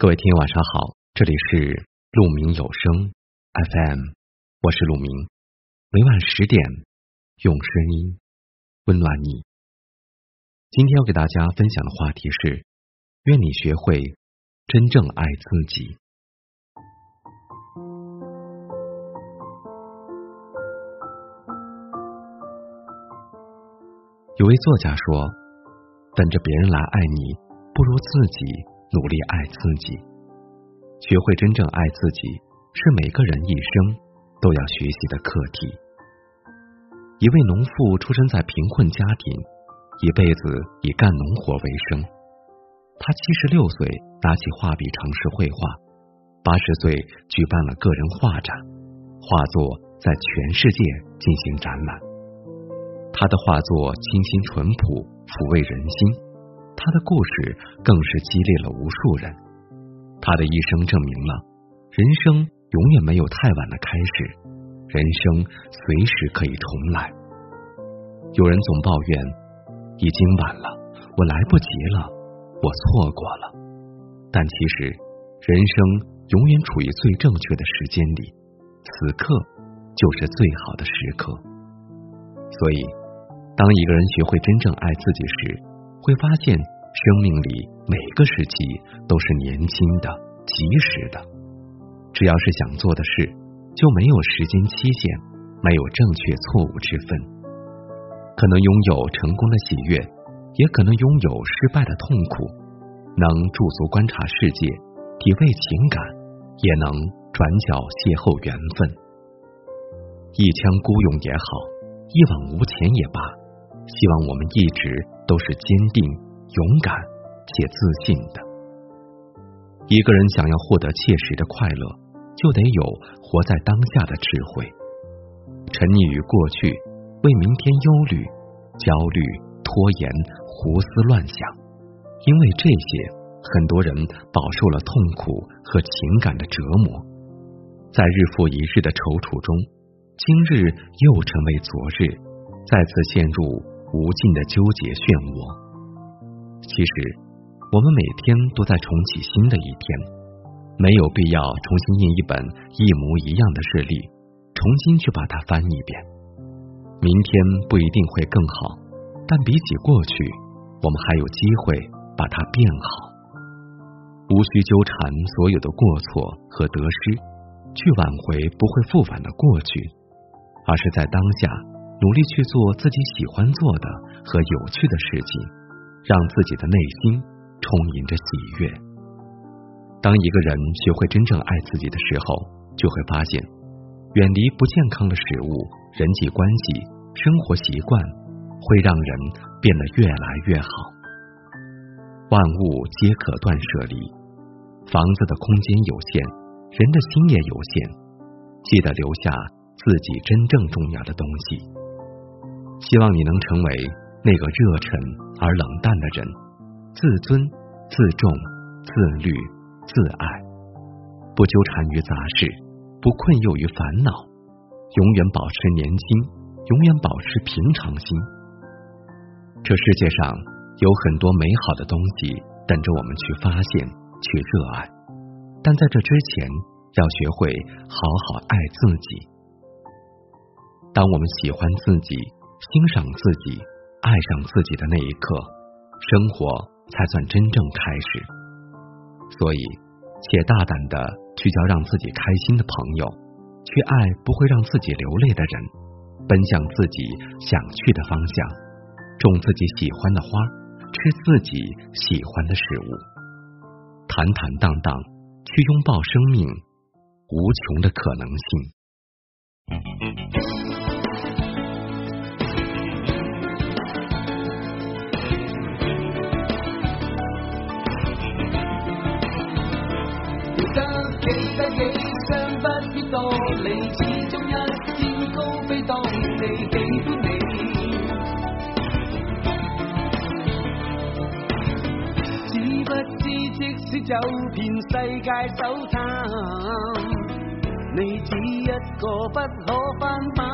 各位听友晚上好，这里是鹿鸣有声 FM，我是鹿鸣，每晚十点用声音温暖你。今天要给大家分享的话题是：愿你学会真正爱自己。有位作家说，等着别人来爱你，不如自己。努力爱自己，学会真正爱自己，是每个人一生都要学习的课题。一位农妇出生在贫困家庭，一辈子以干农活为生。她七十六岁拿起画笔尝试绘画，八十岁举办了个人画展，画作在全世界进行展览。她的画作清新淳朴，抚慰人心。他的故事更是激励了无数人。他的一生证明了，人生永远没有太晚的开始，人生随时可以重来。有人总抱怨已经晚了，我来不及了，我错过了。但其实，人生永远处于最正确的时间里，此刻就是最好的时刻。所以，当一个人学会真正爱自己时，会发现，生命里每个时期都是年轻的、及时的。只要是想做的事，就没有时间期限，没有正确错误之分。可能拥有成功的喜悦，也可能拥有失败的痛苦。能驻足观察世界，体味情感，也能转角邂逅缘分。一腔孤勇也好，一往无前也罢，希望我们一直。都是坚定、勇敢且自信的。一个人想要获得切实的快乐，就得有活在当下的智慧。沉溺于过去，为明天忧虑、焦虑、拖延、胡思乱想，因为这些，很多人饱受了痛苦和情感的折磨，在日复一日的踌躇中，今日又成为昨日，再次陷入。无尽的纠结漩涡。其实，我们每天都在重启新的一天，没有必要重新印一本一模一样的事例，重新去把它翻一遍。明天不一定会更好，但比起过去，我们还有机会把它变好。无需纠缠所有的过错和得失，去挽回不会复返的过去，而是在当下。努力去做自己喜欢做的和有趣的事情，让自己的内心充盈着喜悦。当一个人学会真正爱自己的时候，就会发现远离不健康的食物、人际关系、生活习惯，会让人变得越来越好。万物皆可断舍离，房子的空间有限，人的心也有限，记得留下自己真正重要的东西。希望你能成为那个热忱而冷淡的人，自尊、自重、自律、自爱，不纠缠于杂事，不困囿于烦恼，永远保持年轻，永远保持平常心。这世界上有很多美好的东西等着我们去发现、去热爱，但在这之前，要学会好好爱自己。当我们喜欢自己，欣赏自己，爱上自己的那一刻，生活才算真正开始。所以，且大胆的去交让自己开心的朋友，去爱不会让自己流泪的人，奔向自己想去的方向，种自己喜欢的花，吃自己喜欢的食物，坦坦荡荡去拥抱生命无穷的可能性。你得几伤不必多理，始终一天高飞，当你喜欢你，知不知？即使走遍世界走探，你只一个不可翻版。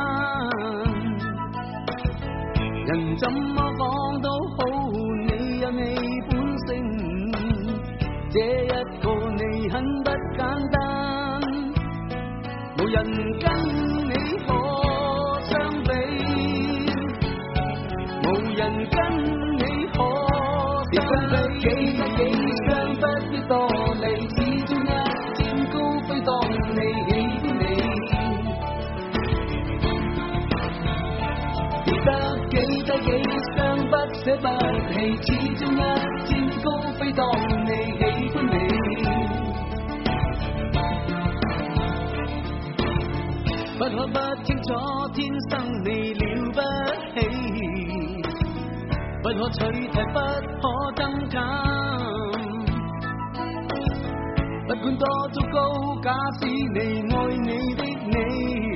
人怎么讲都好，你有你本性，这一个你很不。无人跟你可相比，无人跟你可相比。几多几双不必多理，始终一天高飞，当你喜欢你。几多几双不舍不弃，始终一天高飞，当你。不可不清楚，天生你了不起，不可取替，不可增减。不管多糟高，假使你爱你的你，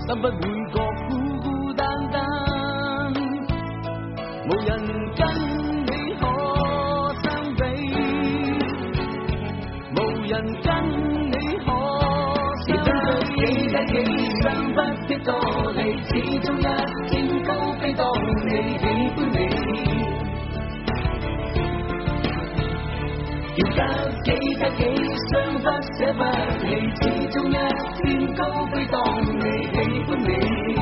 心不会觉孤孤单单，无人跟你可相比，无人跟。要得几得几双，不舍不弃，始终一天高飞，当你喜欢你。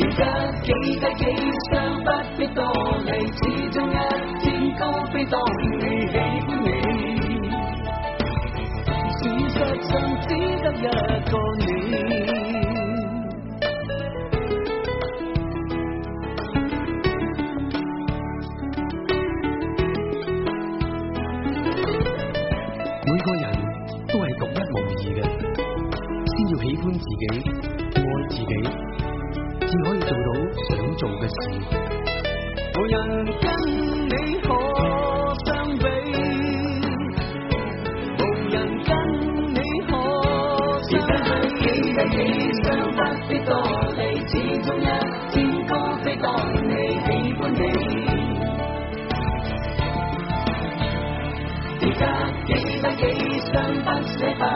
要得几得几双，不必多理，始终一天高飞。当爱自己，只可以做到想做嘅事。无人跟你可相比，无人跟你可相比。而家几多不必多理，始终一天高飞。当你喜欢你，而家几几不舍不。